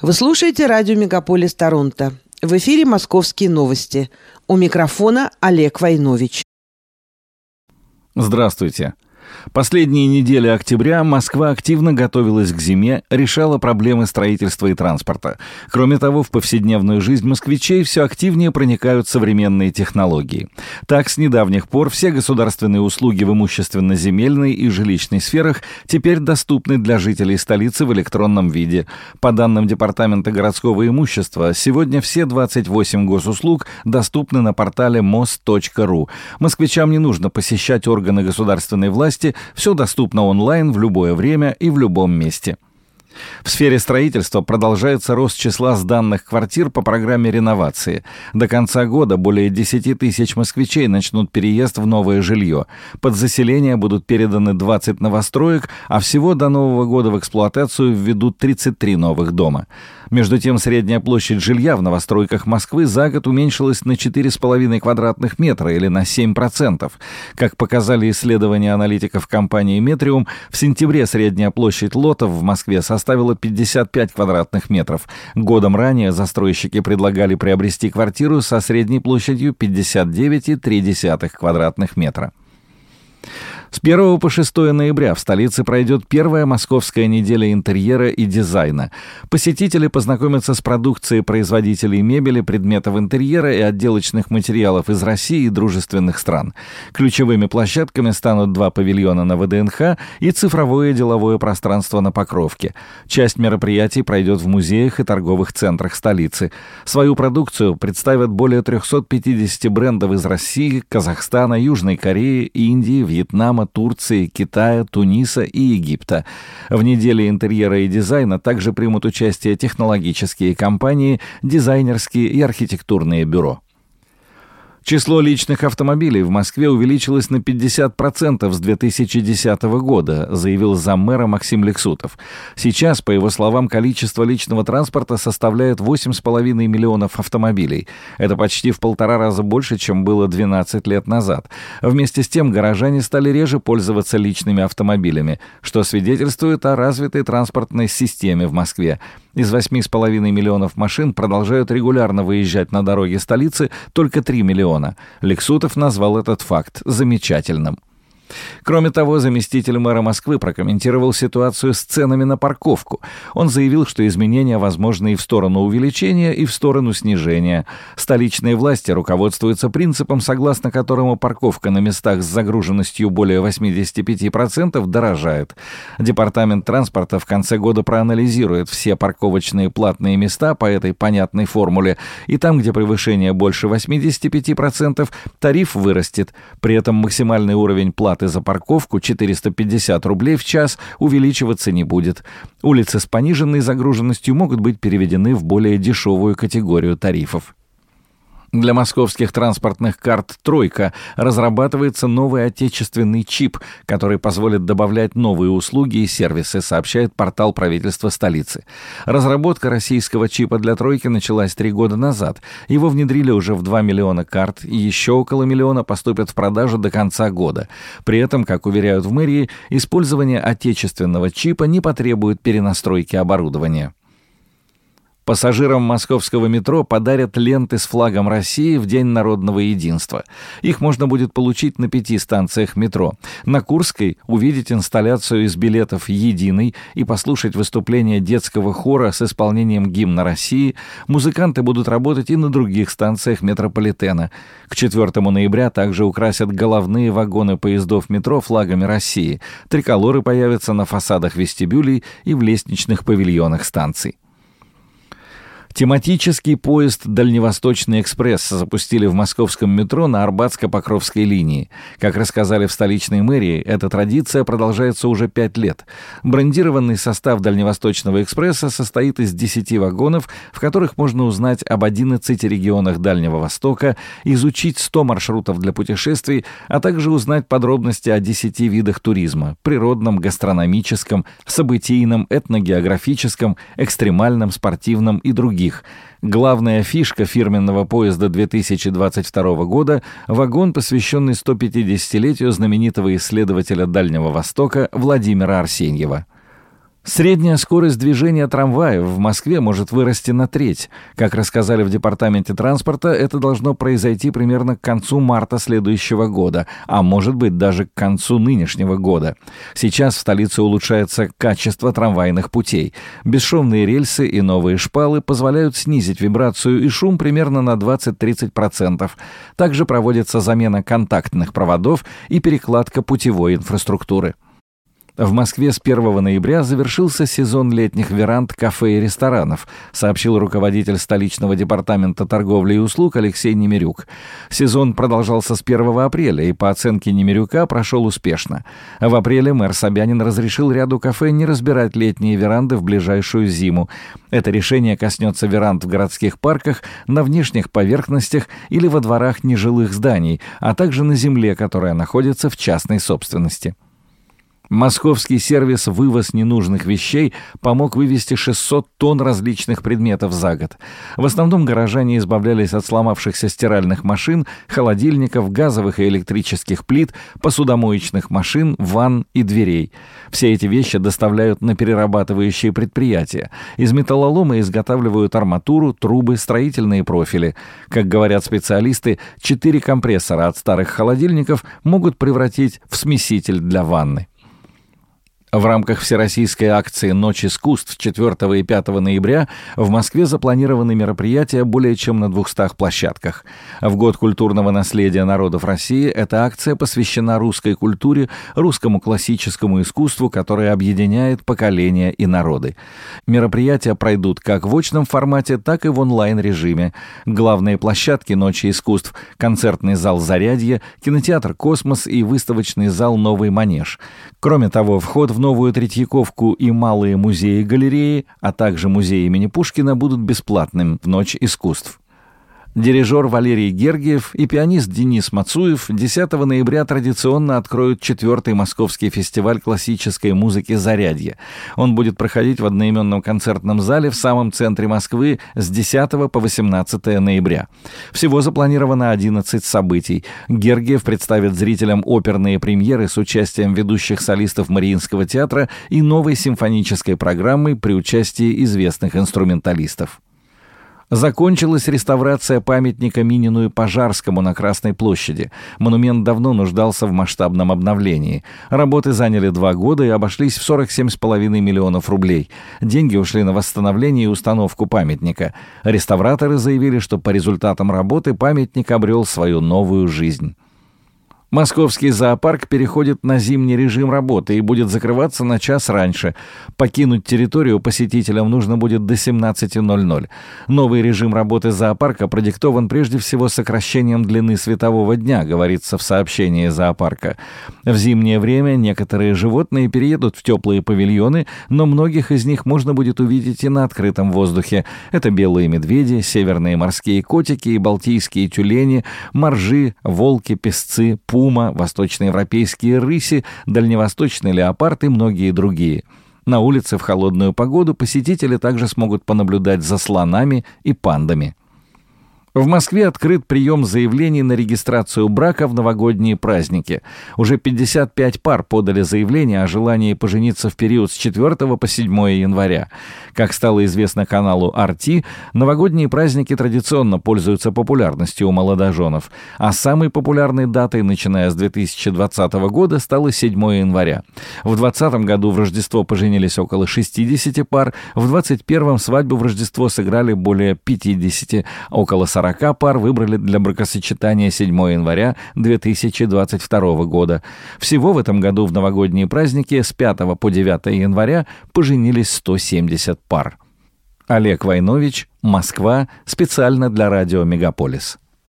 Вы слушаете радио «Мегаполис Торонто». В эфире «Московские новости». У микрофона Олег Войнович. Здравствуйте. Последние недели октября Москва активно готовилась к зиме, решала проблемы строительства и транспорта. Кроме того, в повседневную жизнь москвичей все активнее проникают современные технологии. Так, с недавних пор все государственные услуги в имущественно-земельной и жилищной сферах теперь доступны для жителей столицы в электронном виде. По данным Департамента городского имущества, сегодня все 28 госуслуг доступны на портале мост.ру. Москвичам не нужно посещать органы государственной власти власти, все доступно онлайн в любое время и в любом месте. В сфере строительства продолжается рост числа сданных квартир по программе реновации. До конца года более 10 тысяч москвичей начнут переезд в новое жилье. Под заселение будут переданы 20 новостроек, а всего до Нового года в эксплуатацию введут 33 новых дома. Между тем, средняя площадь жилья в новостройках Москвы за год уменьшилась на 4,5 квадратных метра или на 7%. Как показали исследования аналитиков компании «Метриум», в сентябре средняя площадь лотов в Москве составила 55 квадратных метров. Годом ранее застройщики предлагали приобрести квартиру со средней площадью 59,3 квадратных метра. С 1 по 6 ноября в столице пройдет первая московская неделя интерьера и дизайна. Посетители познакомятся с продукцией производителей мебели, предметов интерьера и отделочных материалов из России и дружественных стран. Ключевыми площадками станут два павильона на ВДНХ и цифровое деловое пространство на Покровке. Часть мероприятий пройдет в музеях и торговых центрах столицы. Свою продукцию представят более 350 брендов из России, Казахстана, Южной Кореи, Индии, Вьетнама, Вьетнама, Турции, Китая, Туниса и Египта. В неделе интерьера и дизайна также примут участие технологические компании, дизайнерские и архитектурные бюро. Число личных автомобилей в Москве увеличилось на 50% с 2010 года, заявил заммэра Максим Лексутов. Сейчас, по его словам, количество личного транспорта составляет 8,5 миллионов автомобилей. Это почти в полтора раза больше, чем было 12 лет назад. Вместе с тем, горожане стали реже пользоваться личными автомобилями, что свидетельствует о развитой транспортной системе в Москве. Из 8,5 миллионов машин продолжают регулярно выезжать на дороги столицы только 3 миллиона. Лексутов назвал этот факт замечательным. Кроме того, заместитель мэра Москвы прокомментировал ситуацию с ценами на парковку. Он заявил, что изменения возможны и в сторону увеличения, и в сторону снижения. Столичные власти руководствуются принципом, согласно которому парковка на местах с загруженностью более 85% дорожает. Департамент транспорта в конце года проанализирует все парковочные платные места по этой понятной формуле, и там, где превышение больше 85%, тариф вырастет. При этом максимальный уровень плат платы за парковку 450 рублей в час увеличиваться не будет. Улицы с пониженной загруженностью могут быть переведены в более дешевую категорию тарифов. Для московских транспортных карт «Тройка» разрабатывается новый отечественный чип, который позволит добавлять новые услуги и сервисы, сообщает портал правительства столицы. Разработка российского чипа для «Тройки» началась три года назад. Его внедрили уже в 2 миллиона карт, и еще около миллиона поступят в продажу до конца года. При этом, как уверяют в мэрии, использование отечественного чипа не потребует перенастройки оборудования. Пассажирам московского метро подарят ленты с флагом России в День народного единства. Их можно будет получить на пяти станциях метро. На Курской увидеть инсталляцию из билетов «Единый» и послушать выступление детского хора с исполнением гимна России. Музыканты будут работать и на других станциях метрополитена. К 4 ноября также украсят головные вагоны поездов метро флагами России. Триколоры появятся на фасадах вестибюлей и в лестничных павильонах станций. Тематический поезд «Дальневосточный экспресс» запустили в московском метро на Арбатско-Покровской линии. Как рассказали в столичной мэрии, эта традиция продолжается уже пять лет. Брендированный состав «Дальневосточного экспресса» состоит из 10 вагонов, в которых можно узнать об 11 регионах Дальнего Востока, изучить 100 маршрутов для путешествий, а также узнать подробности о 10 видах туризма – природном, гастрономическом, событийном, этногеографическом, экстремальном, спортивном и других других. Главная фишка фирменного поезда 2022 года – вагон, посвященный 150-летию знаменитого исследователя Дальнего Востока Владимира Арсеньева. Средняя скорость движения трамваев в Москве может вырасти на треть. Как рассказали в Департаменте транспорта, это должно произойти примерно к концу марта следующего года, а может быть даже к концу нынешнего года. Сейчас в столице улучшается качество трамвайных путей. Бесшумные рельсы и новые шпалы позволяют снизить вибрацию и шум примерно на 20-30%. Также проводится замена контактных проводов и перекладка путевой инфраструктуры. В Москве с 1 ноября завершился сезон летних веранд кафе и ресторанов, сообщил руководитель столичного департамента торговли и услуг Алексей Немирюк. Сезон продолжался с 1 апреля и, по оценке Немирюка, прошел успешно. В апреле мэр Собянин разрешил ряду кафе не разбирать летние веранды в ближайшую зиму. Это решение коснется веранд в городских парках, на внешних поверхностях или во дворах нежилых зданий, а также на земле, которая находится в частной собственности. Московский сервис «Вывоз ненужных вещей» помог вывести 600 тонн различных предметов за год. В основном горожане избавлялись от сломавшихся стиральных машин, холодильников, газовых и электрических плит, посудомоечных машин, ванн и дверей. Все эти вещи доставляют на перерабатывающие предприятия. Из металлолома изготавливают арматуру, трубы, строительные профили. Как говорят специалисты, четыре компрессора от старых холодильников могут превратить в смеситель для ванны. В рамках всероссийской акции «Ночь искусств» 4 и 5 ноября в Москве запланированы мероприятия более чем на 200 площадках. В год культурного наследия народов России эта акция посвящена русской культуре, русскому классическому искусству, которое объединяет поколения и народы. Мероприятия пройдут как в очном формате, так и в онлайн-режиме. Главные площадки «Ночи искусств» — концертный зал «Зарядье», кинотеатр «Космос» и выставочный зал «Новый манеж». Кроме того, вход в Новую Третьяковку и малые музеи-галереи, а также музей имени Пушкина будут бесплатным в Ночь искусств. Дирижер Валерий Гергиев и пианист Денис Мацуев 10 ноября традиционно откроют четвертый московский фестиваль классической музыки «Зарядье». Он будет проходить в одноименном концертном зале в самом центре Москвы с 10 по 18 ноября. Всего запланировано 11 событий. Гергиев представит зрителям оперные премьеры с участием ведущих солистов Мариинского театра и новой симфонической программы при участии известных инструменталистов. Закончилась реставрация памятника Минину и Пожарскому на Красной площади. Монумент давно нуждался в масштабном обновлении. Работы заняли два года и обошлись в 47,5 миллионов рублей. Деньги ушли на восстановление и установку памятника. Реставраторы заявили, что по результатам работы памятник обрел свою новую жизнь. Московский зоопарк переходит на зимний режим работы и будет закрываться на час раньше. Покинуть территорию посетителям нужно будет до 17.00. Новый режим работы зоопарка продиктован прежде всего сокращением длины светового дня, говорится в сообщении зоопарка. В зимнее время некоторые животные переедут в теплые павильоны, но многих из них можно будет увидеть и на открытом воздухе. Это белые медведи, северные морские котики и балтийские тюлени, моржи, волки, песцы, пули, пума, восточноевропейские рыси, дальневосточный леопард и многие другие. На улице в холодную погоду посетители также смогут понаблюдать за слонами и пандами. В Москве открыт прием заявлений на регистрацию брака в новогодние праздники. Уже 55 пар подали заявление о желании пожениться в период с 4 по 7 января. Как стало известно каналу RT, новогодние праздники традиционно пользуются популярностью у молодоженов, а самой популярной датой, начиная с 2020 года, стало 7 января. В 2020 году в Рождество поженились около 60 пар, в 2021 свадьбу в Рождество сыграли более 50, около 40 40 пар выбрали для бракосочетания 7 января 2022 года. Всего в этом году в новогодние праздники с 5 по 9 января поженились 170 пар. Олег Войнович, Москва, специально для радио «Мегаполис».